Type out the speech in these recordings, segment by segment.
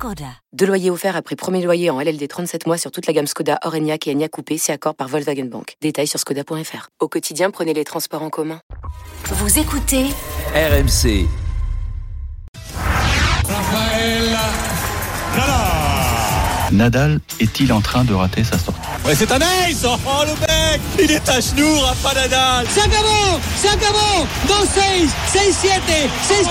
Skoda. Deux loyers offerts après premier loyer en LLD 37 mois sur toute la gamme Skoda, Orenia et Enya Coupé, c'est accord par Volkswagen Bank. Détails sur skoda.fr. Au quotidien, prenez les transports en commun. Vous écoutez RMC. Nadal est-il en train de rater sa sortie? Ouais, c'est un ace Oh le mec Il est à genoux, Rafa Nadal Se acabó Se acabó 2-6 6-7 6-4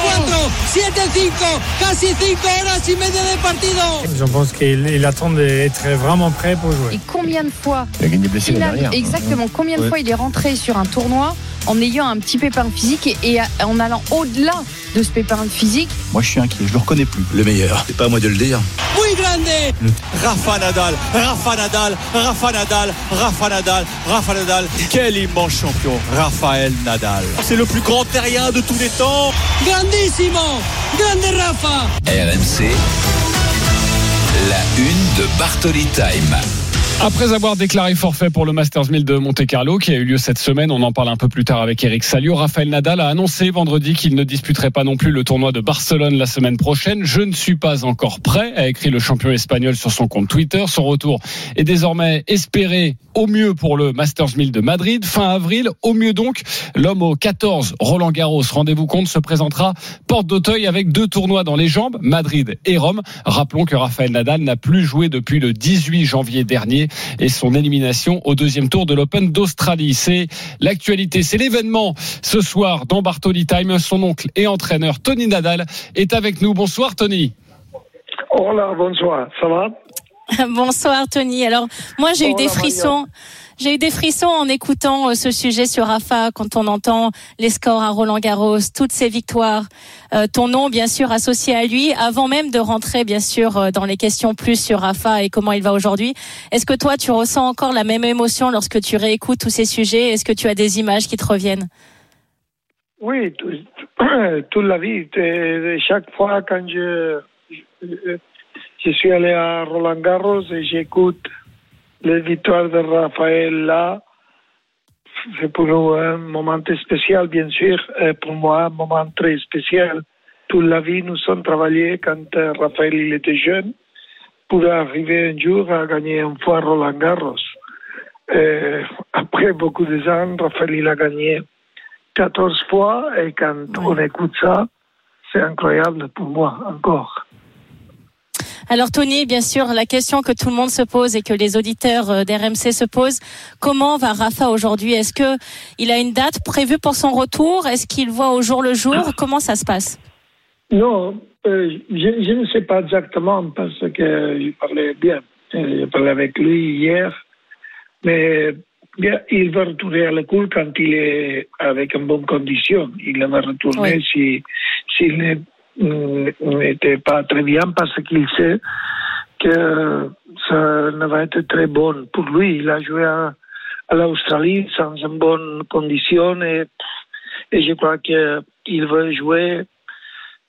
7-5 Casi 5 horas y media de partido Je pense qu'il attend d'être vraiment prêt pour jouer. Et combien de fois Il a gagné blessé l'année dernière. Exactement, combien de Ouais. fois il est rentré sur un tournoi en ayant un petit pépin physique et, en allant au-delà de ce pépin physique Moi, je suis inquiet. Je le reconnais plus. Le meilleur, c'est pas à moi de le dire. Muy grande Rafa Nadal Rafa Nadal Rafa Nadal Rafa Nadal Rafa Nadal Quel immense champion Rafael Nadal C'est le plus grand terrien de tous les temps Grandissimo Grande Rafa RMC. La une de Bartoli Time. Après avoir déclaré forfait pour le Masters 1000 de Monte Carlo qui a eu lieu cette semaine, on en parle un peu plus tard avec Eric Salio, Rafael Nadal a annoncé vendredi qu'il ne disputerait pas non plus le tournoi de Barcelone la semaine prochaine. Je ne suis pas encore prêt, a écrit le champion espagnol sur son compte Twitter. Son retour est désormais espéré au mieux pour le Masters 1000 de Madrid fin avril. Au mieux donc, l'homme au 14 Roland Garros, rendez-vous compte, se présentera porte d'Auteuil avec deux tournois dans les jambes, Madrid et Rome. Rappelons que Rafael Nadal n'a plus joué depuis le 18 janvier dernier et son élimination au deuxième tour de l'Open d'Australie. C'est l'actualité, c'est l'événement ce soir dans Bartoli Time. Son oncle et entraîneur Tony Nadal est avec nous. Bonsoir Tony. Hola, bonsoir, ça va? Bonsoir Tony. Alors moi j'ai eu des Maria. J'ai eu des frissons en écoutant euh, ce sujet sur Rafa quand on entend les scores à Roland Garros, toutes ses victoires, euh, ton nom bien sûr associé à lui, avant même de rentrer bien sûr euh, dans les questions plus sur Rafa et comment il va aujourd'hui. Est-ce que toi tu ressens encore la même émotion lorsque tu réécoutes tous ces sujets? Est-ce que tu as des images qui te reviennent? Oui, tout- toute la vie. Chaque fois quand je, je, je suis allé à Roland Garros et j'écoute les victoires de Raphaël là, c'est pour nous un moment spécial, bien sûr, et pour moi un moment très spécial. Toute la vie, nous sommes travaillés quand euh, Raphaël il était jeune pour arriver un jour à gagner une fois Roland Garros. Et après beaucoup de ans, Raphaël il a gagné 14 fois et quand on écoute ça, c'est incroyable pour moi encore. Alors Tony, bien sûr, la question que tout le monde se pose et que les auditeurs euh, d'RMC se posent, comment va Rafa aujourd'hui? Est-ce que il a une date prévue pour son retour? Est-ce qu'il voit au jour le jour? Comment ça se passe? Non, euh, je, je ne sais pas exactement parce que je parlais bien. Euh, Je parlais avec lui hier, mais bien, il va retourner à l'école quand il est avec une bonne condition. Il va retourner Oui. si s'il n'est- n'était pas très bien parce qu'il sait que ça ne va être très bon pour lui. Il a joué à, à l'Australie sans une bonne condition et, et je crois qu'il veut jouer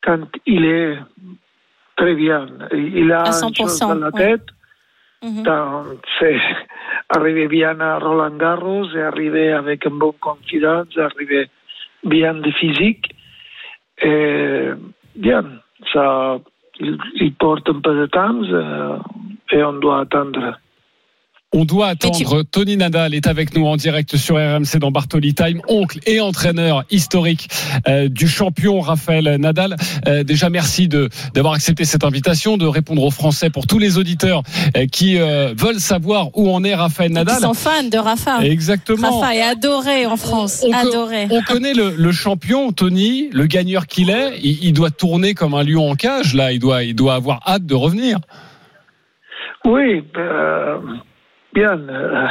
quand il est très bien. Il a une chose 100%, dans la tête, Mhm. c'est arriver bien à Roland Garros et arriver avec une bonne confiance, arriver bien de physique. Et bien, ça, il, porte un peu de temps euh, et on doit attendre. On doit attendre. Tony Nadal est avec nous en direct sur RMC dans Bartoli Time, oncle et entraîneur historique euh, du champion Raphaël Nadal. Euh, déjà, merci de d'avoir accepté cette invitation, de répondre aux Français pour tous les auditeurs euh, qui euh, veulent savoir où en est Raphaël Ils Nadal. sont fans de Rafa. Exactement. Rafa est adoré en France, On- adoré. On connaît le, le champion, Tony, le gagneur qu'il est. Il, il doit tourner comme un lion en cage. Là, il doit, il doit avoir hâte de revenir. Oui, bien. euh,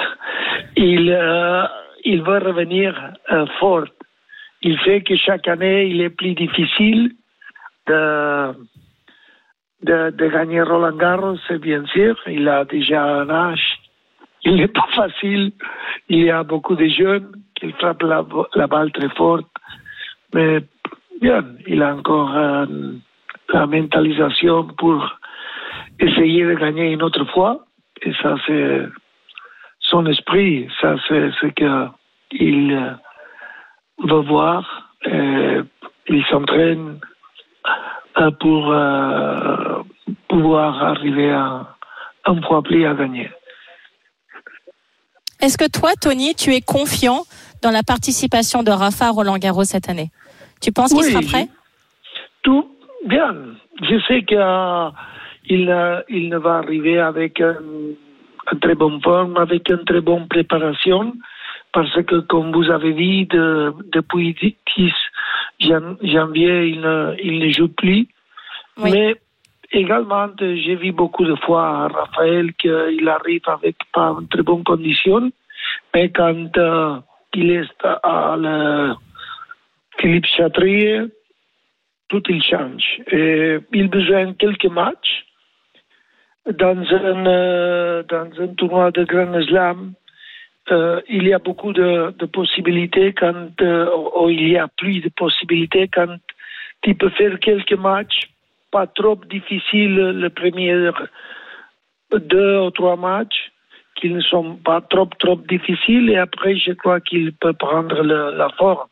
il, euh, il va revenir euh, fort. Il sait que chaque année, il est plus difficile de, gagner Roland Garros, c'est bien sûr. Il a déjà un âge. Il n'est pas facile. Il y a beaucoup de jeunes qu'il frappe la, la, balle très forte. Mais bien, il a encore euh, la mentalisation pour essayer de gagner une autre fois. Et ça, c'est son esprit. Ça, c'est ce qu'il euh, veut voir. Et il s'entraîne euh, pour euh, pouvoir arriver à un fois plus à gagner. Est-ce que toi, Tony, tu es confiant dans la participation de Rafa à Roland Garros cette année? Tu penses qu'il sera prêt? Tout bien. Je sais qu'il il, il ne va arriver avec un, un très bonne forme, avec une très bonne préparation, parce que, comme vous avez dit, de- depuis 10 jan- janvier, il ne, il ne joue plus. Oui. Mais également, j'ai vu beaucoup de fois Raphaël qu'il arrive avec pas une très bonne condition, mais quand euh, il est à le Philippe Chatrier, tout il change. Et il a besoin de quelques matchs dans un, euh, dans un tournoi de Grand Slam. euh, il y a beaucoup de, possibilités quand, euh, ou il y a plus de possibilités quand tu peux faire quelques matchs pas trop difficiles le premier deux ou trois matchs qui ne sont pas trop trop difficiles et après je crois qu'il peut prendre la forme.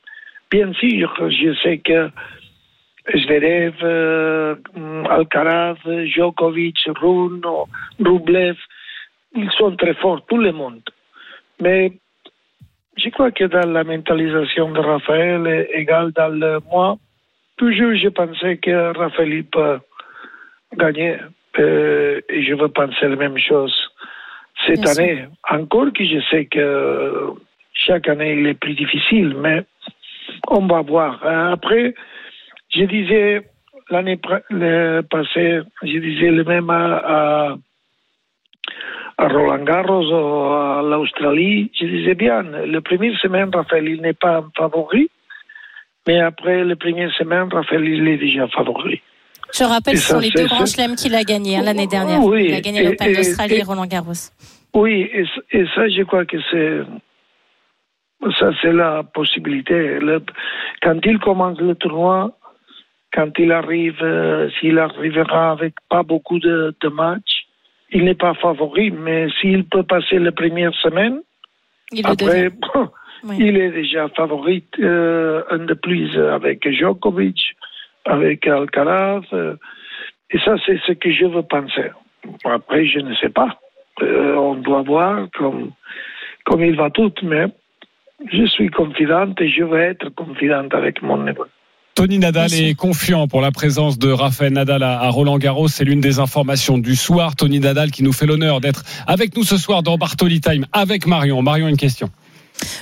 Bien sûr, je sais que Zverev, euh, Alcaraz, Djokovic, Rune, Rublev, ils sont très forts, tout le monde. Mais je crois que dans la mentalisation de Raphaël égal dans le moi, toujours je pensais que Raphaël peut gagner. Euh, et je veux penser la même chose cette Bien sûr. année. Encore que je sais que chaque année il est plus difficile, mais on va voir. Euh, Après, je disais l'année passée, je disais le même à, à, à Roland Garros ou à l'Australie. Je disais bien, le premier semaine, Raphaël, il n'est pas un favori, mais après le premier semaine, Raphaël, il est déjà favori. Je rappelle, Et ce sont les deux grands chelems qu'il a gagnés hein, l'année dernière. Oui, il a gagné l'Open d'Australie et et- Roland Garros. Oui, et, ça, je crois que c'est. Ça, c'est la possibilité. Le- quand il commence le tournoi, quand il arrive, euh, s'il arrivera avec pas beaucoup de, de matchs, il n'est pas favori, mais s'il peut passer la première semaine, Il après. Oui. il est déjà favori euh, un de plus avec Djokovic, avec Alcaraz. euh, et ça, c'est ce que je veux penser. Après, je ne sais pas. Euh, on doit voir comme, comme il va tout, mais je suis confidente et je veux être confidente avec mon niveau. Tony Nadal est confiant pour la présence de Rafael Nadal à Roland Garros. C'est l'une des informations du soir. Tony Nadal qui nous fait l'honneur d'être avec nous ce soir dans Bartoli Time avec Marion. Marion, une question.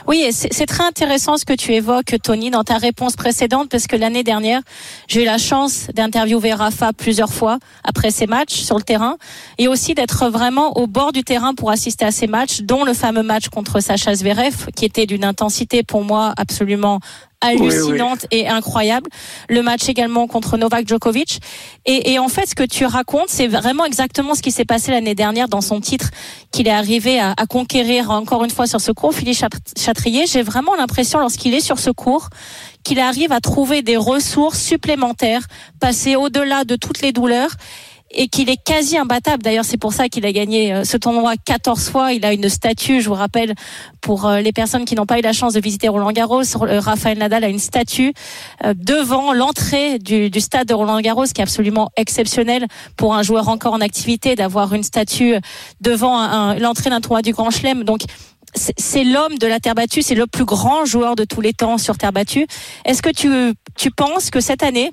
Oui, c'est très intéressant ce que tu évoques, Tony, dans ta réponse précédente, parce que l'année dernière, j'ai eu la chance d'interviewer Rafa plusieurs fois après ses matchs sur le terrain, et aussi d'être vraiment au bord du terrain pour assister à ces matchs, dont le fameux match contre Sacha Zverev, qui était d'une intensité pour moi absolument hallucinante et incroyable. Le match également contre Novak Djokovic. Et, et en fait, ce que tu racontes, c'est vraiment exactement ce qui s'est passé l'année dernière dans son titre qu'il est arrivé à, à conquérir encore une fois sur ce cours, Philippe Chat- Chatrier. J'ai vraiment l'impression, lorsqu'il est sur ce cours, qu'il arrive à trouver des ressources supplémentaires, passer au-delà de toutes les douleurs et qu'il est quasi imbattable. D'ailleurs, c'est pour ça qu'il a gagné euh, ce tournoi 14 fois. Il a une statue, je vous rappelle, pour euh, les personnes qui n'ont pas eu la chance de visiter Roland Garros. euh, Raphaël Nadal a une statue devant l'entrée du, du stade de Roland Garros, qui est absolument exceptionnel pour un joueur encore en activité d'avoir une statue devant un- l'entrée d'un tournoi du Grand Chelem. Donc, c'est l'homme de la terre battue, c'est le plus grand joueur de tous les temps sur terre battue. Est-ce que tu, tu penses que cette année,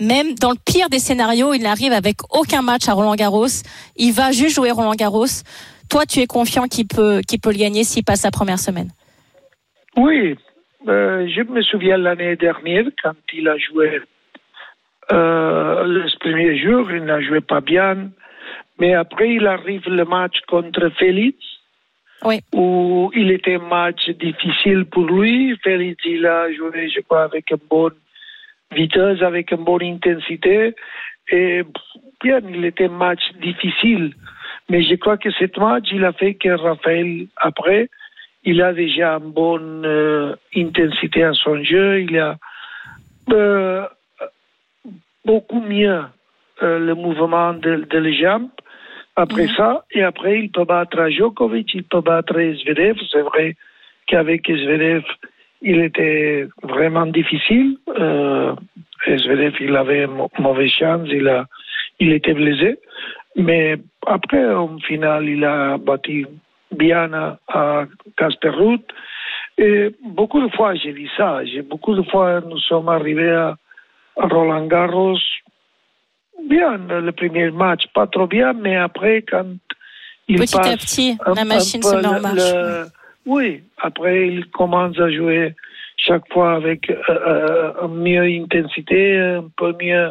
même dans le pire des scénarios, il n'arrive avec aucun match à Roland Garros, il va juste jouer Roland Garros. Toi, tu es confiant qu'il peut, qu'il peut le gagner s'il passe sa première semaine. Oui, euh, je me souviens l'année dernière quand il a joué euh, le premier jour, il n'a joué pas bien, mais après il arrive le match contre Félix, Oui. où il était un match difficile pour lui. Félix, il a joué, je crois, avec une bonne vitesse, avec une bonne intensité, et bien, il était un match difficile. Mais je crois que ce match, il a fait que Raphaël, après, il a déjà une bonne euh, intensité à son jeu. Il a euh, beaucoup mieux euh, le mouvement de, de les jambes. Après Mhm. ça, et après, il peut battre Djokovic, il peut battre Zverev. C'est vrai qu'avec Zverev, il était vraiment difficile. Euh, Zverev, il avait mauvaise chance, il, a, il était blessé. Mais après, en finale, il a battu bien à, Casper. Et beaucoup de fois, j'ai vu ça. J'ai, beaucoup de fois, nous sommes arrivés à, Roland Garros. Bien, le premier match, pas trop bien, mais après, quand il Petit passe à petit, un- la machine se met en le- marche. le- oui, après, il commence à jouer chaque fois avec euh, euh, une mieux intensité, un peu mieux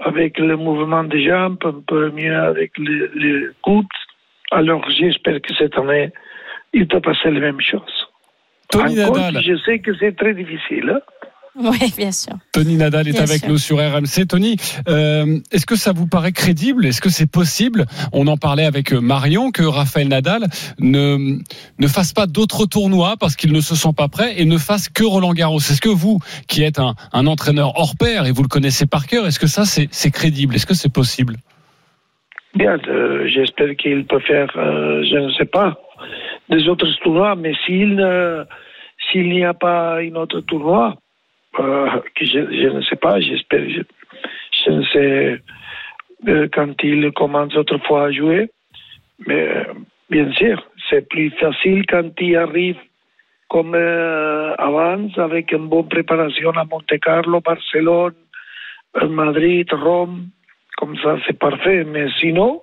avec le mouvement des jambes, un peu mieux avec les, les coudes. Alors, j'espère que cette année, il peut passer la même chose. Tony Nadal. je sais que c'est très difficile. hein. Oui, bien sûr. Tony Nadal est Bien avec sûr. nous sur RMC. Tony, euh, est-ce que ça vous paraît crédible? Est-ce que c'est possible? On en parlait avec euh, Marion que Raphaël Nadal ne ne fasse pas d'autres tournois parce qu'il ne se sent pas prêt et ne fasse que Roland Garros. Est-ce que vous, qui êtes un, un entraîneur hors pair et vous le connaissez par cœur, est-ce que ça c'est crédible? Est-ce que c'est possible? Bien, euh, j'espère qu'il peut faire, euh, je ne sais pas, des autres tournois, mais s'il s'il n'y a pas un autre tournoi, euh, je, ne sais pas, j'espère, je, ne sais euh, quand il commence autrefois à jouer, mais euh, bien sûr, c'est plus facile quand il arrive comme avant, avec une bonne préparation à Monte Carlo, Barcelone, Madrid, Rome, comme ça c'est parfait. Mais sinon,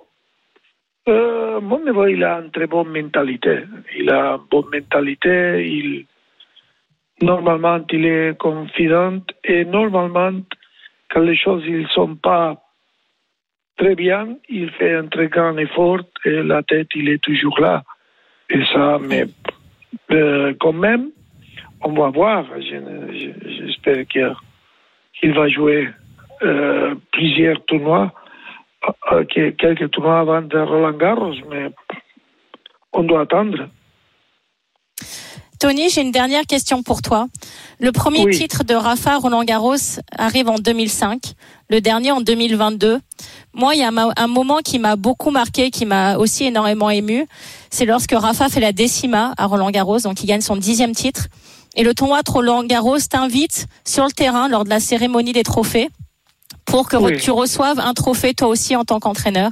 il a une très bonne mentalité. Il a une bonne mentalité. Il, normalement, il est confident. Et normalement, quand les choses ne sont pas très bien, il fait un très grand effort et la tête, il est toujours là. Et ça, mais euh, quand même, on va voir. Je- je- J'espère qu'il va jouer euh, plusieurs tournois, euh, que- quelques tournois avant de Roland Garros, mais on doit attendre. Tony, j'ai une dernière question pour toi. Le premier Oui. titre de Rafa Roland Garros arrive en 2005, le dernier en 2022. Moi, il y a un moment qui m'a beaucoup marqué, qui m'a aussi énormément ému. C'est lorsque Rafa fait la décima à Roland Garros, donc il gagne son dixième titre. Et le tournoi de Roland Garros t'invite sur le terrain lors de la cérémonie des trophées pour que Oui. tu reçoives un trophée toi aussi en tant qu'entraîneur.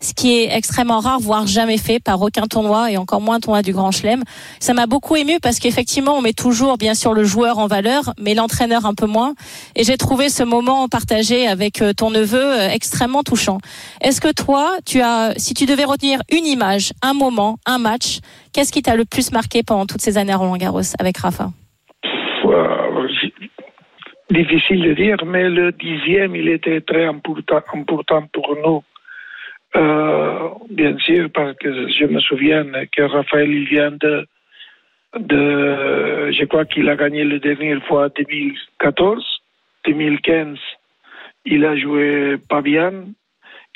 Ce qui est extrêmement rare, voire jamais fait par aucun tournoi et encore moins tournoi du Grand Chelem. Ça m'a beaucoup ému parce qu'effectivement, on met toujours bien sûr le joueur en valeur, mais l'entraîneur un peu moins. Et j'ai trouvé ce moment partagé avec euh, ton neveu euh, extrêmement touchant. Est-ce que toi, tu as, si tu devais retenir une image, un moment, un match, qu'est-ce qui t'a le plus marqué pendant toutes ces années à Roland Garros avec Rafa? Difficile de dire, mais le dixième, il était très important pour nous. Euh, bien sûr, parce que je me souviens que Raphaël, il vient de, de je crois qu'il a gagné la dernière fois 2014, 2015, il a joué pas bien,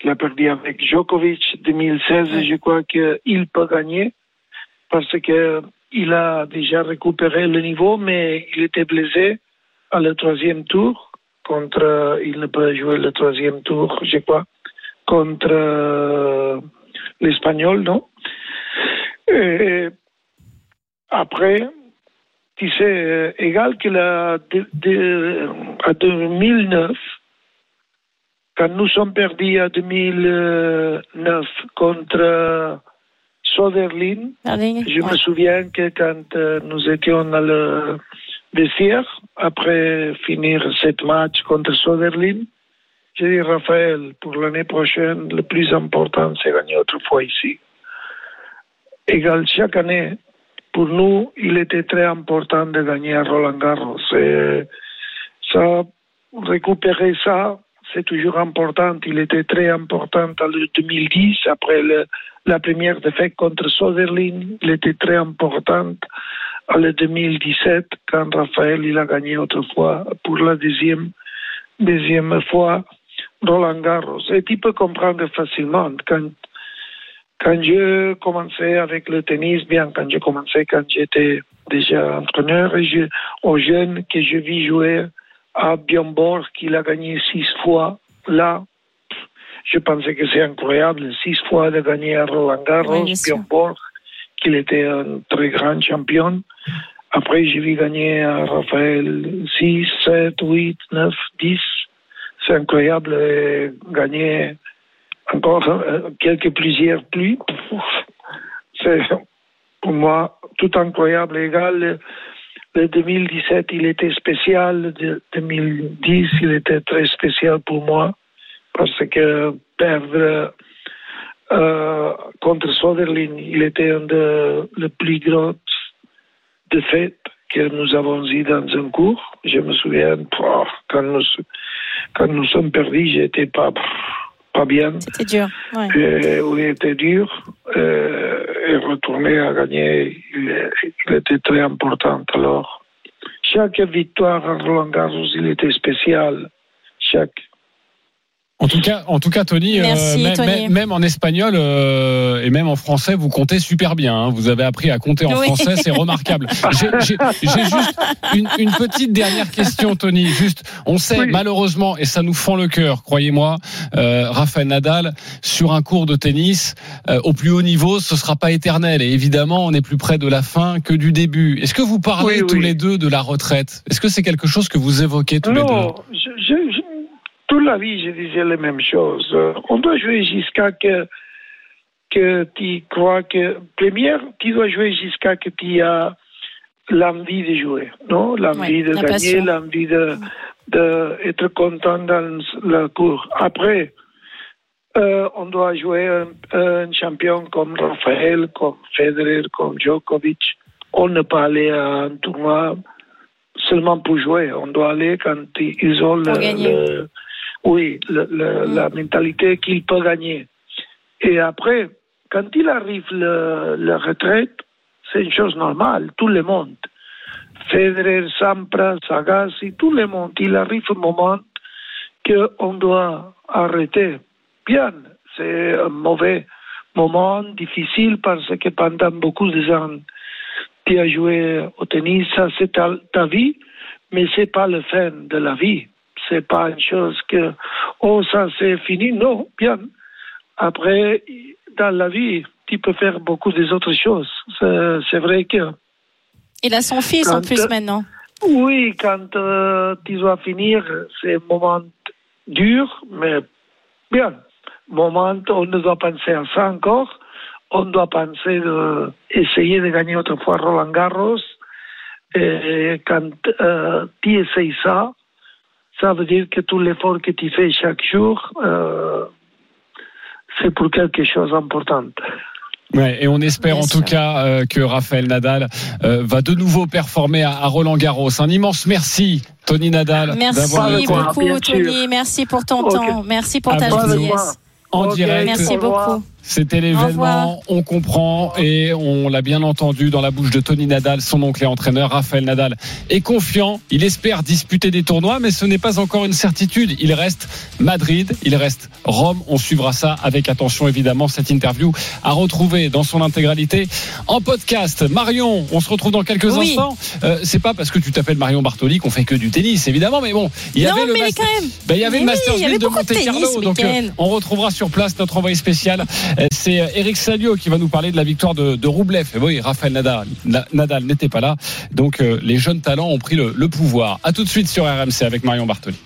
il a perdu avec Djokovic, 2016, je crois qu'il peut gagner parce que il a déjà récupéré le niveau, mais il était blessé à le troisième tour. Contre, il ne peut jouer le troisième tour, je crois, contre l'Espagnol, non Et après, tu sais, euh, égal que la, de, de, à 2009, quand nous sommes perdus à 2009 contre Soderlin, Darling je me souviens que quand euh, nous étions dans le vestiaire, après finir cette match contre Soderlin, j'ai dit Raphaël, pour l'année prochaine, le plus important, c'est gagner autrefois ici. Égal, chaque année, pour nous, il était très important de gagner à Roland Garros. Ça, récupérer ça, c'est toujours important. Il était très important en 2010, après le, la première défaite contre Soderlin. Il était très important en 2017, quand Raphaël il a gagné autrefois pour la deuxième, deuxième fois Roland Garros. Et tu peux comprendre facilement quand, quand je commençais avec le tennis, bien, quand j'ai commencé, quand j'étais déjà entraîneur, et je, aux jeunes que je vis jouer à Björn Borg, qu'il a gagné six fois, là, je pensais que c'est incroyable, six fois de gagner à Roland Garros, Oui. Björn Borg, qu'il était un très grand champion. Après, j'ai vu gagner à Raphaël 6, 7, 8, 9, 10. C'est incroyable et gagner encore euh, quelques plusieurs plus. C'est pour moi tout incroyable. Égal, le, le 2017, il était spécial. Le 2010, il était très spécial pour moi parce que perdre euh, contre Soderling, il était un de plus grosses défaites que nous avons eues dans un cours. Je me souviens, quand nous, quand nous sommes perdus, j'étais pas, pas bien. C'était dur. Ouais. Et, oui, était dur. Euh, et retourner à gagner, il, il était très important. Alors, chaque victoire à Roland Garros, il était spécial. Chaque. En tout cas, en tout cas, Tony, euh, Merci, même, Tony. même- même en espagnol euh, et même en français, vous comptez super bien. hein. Vous avez appris à compter en Oui. français, c'est remarquable. J'ai j'ai- j'ai juste une, une petite dernière question, Tony. Juste, on sait Oui. malheureusement, et ça nous fend le cœur, croyez-moi, euh, Rafael Nadal sur un cours de tennis euh, au plus haut niveau, ce sera pas éternel. Et évidemment, on est plus près de la fin que du début. Est-ce que vous parlez Oui, tous oui. les deux de la retraite? Est-ce que c'est quelque chose que vous évoquez tous les deux? je- je- toute la vie, je disais les mêmes choses. Euh, On doit jouer jusqu'à que, que tu crois que. Première, tu dois jouer jusqu'à que tu as l'envie de jouer, non? L'envie Ouais, de la gagner, l'envie de, de être content dans le cours. Après, euh, on doit jouer un, un champion comme Rafael, comme Federer, comme Djokovic. On ne peut pas aller à un tournoi seulement pour jouer. On doit aller quand ils ont le- oui, le- le- Mm. la mentalité qu'ils peuvent gagner. Et après, quand il arrive le, la retraite, c'est une chose normale. Tout le monde, Federer, Sampras, Agassi, tout le monde, il arrive un moment qu'on doit arrêter. Bien, c'est un mauvais moment, difficile, parce que pendant beaucoup de ans, tu as joué au tennis, ça c'est ta, ta vie, mais c'est pas le fin de la vie. C'est pas une chose que, oh, ça c'est fini. Non, bien. Après, dans la vie, tu peux faire beaucoup des autres choses. C'est vrai que, Il a son fils en plus maintenant. oui, quand euh, tu dois finir, c'est un moment dur, mais bien. Moment, on ne doit penser à ça encore. On doit penser de essayer de gagner autrefois Roland Garros. Et quand euh, tu essayes ça, ça veut dire que tout l'effort que tu fais chaque jour, euh, c'est pour quelque chose d'important. Ouais, et on espère Bien en tout cas euh, que Raphaël Nadal euh, va de nouveau performer à, à Roland Garros. Un immense merci, Tony Nadal, Merci beaucoup. Tony. Merci pour ton temps. Merci pour À ta gentillesse. en direct. Merci beaucoup. C'était l'événement, on comprend et on l'a bien entendu dans la bouche de Tony Nadal, son oncle et entraîneur Raphaël Nadal est confiant, il espère disputer des tournois mais ce n'est pas encore une certitude, il reste Madrid, il reste Rome, on suivra ça avec attention évidemment cette interview à retrouver dans son intégralité en podcast. Marion, on se retrouve dans quelques Oui. instants. Euh, c'est pas parce que tu t'appelles Marion Bartoli qu'on fait que du tennis évidemment mais bon, il y non, avait le mais Master- quand même. ben, il y avait Mais le Masters oui, il y avait 1000 de Monte Carlo, donc euh, on retrouvera sur place notre envoyé spécial. Euh, C'est euh, Eric Salio qui va nous parler de la victoire de, de Roublev. Et oui, Raphaël Nadal, Na- Nadal n'était pas là, donc euh, les jeunes talents ont pris le, le pouvoir. À tout de suite sur RMC avec Marion Bartoli.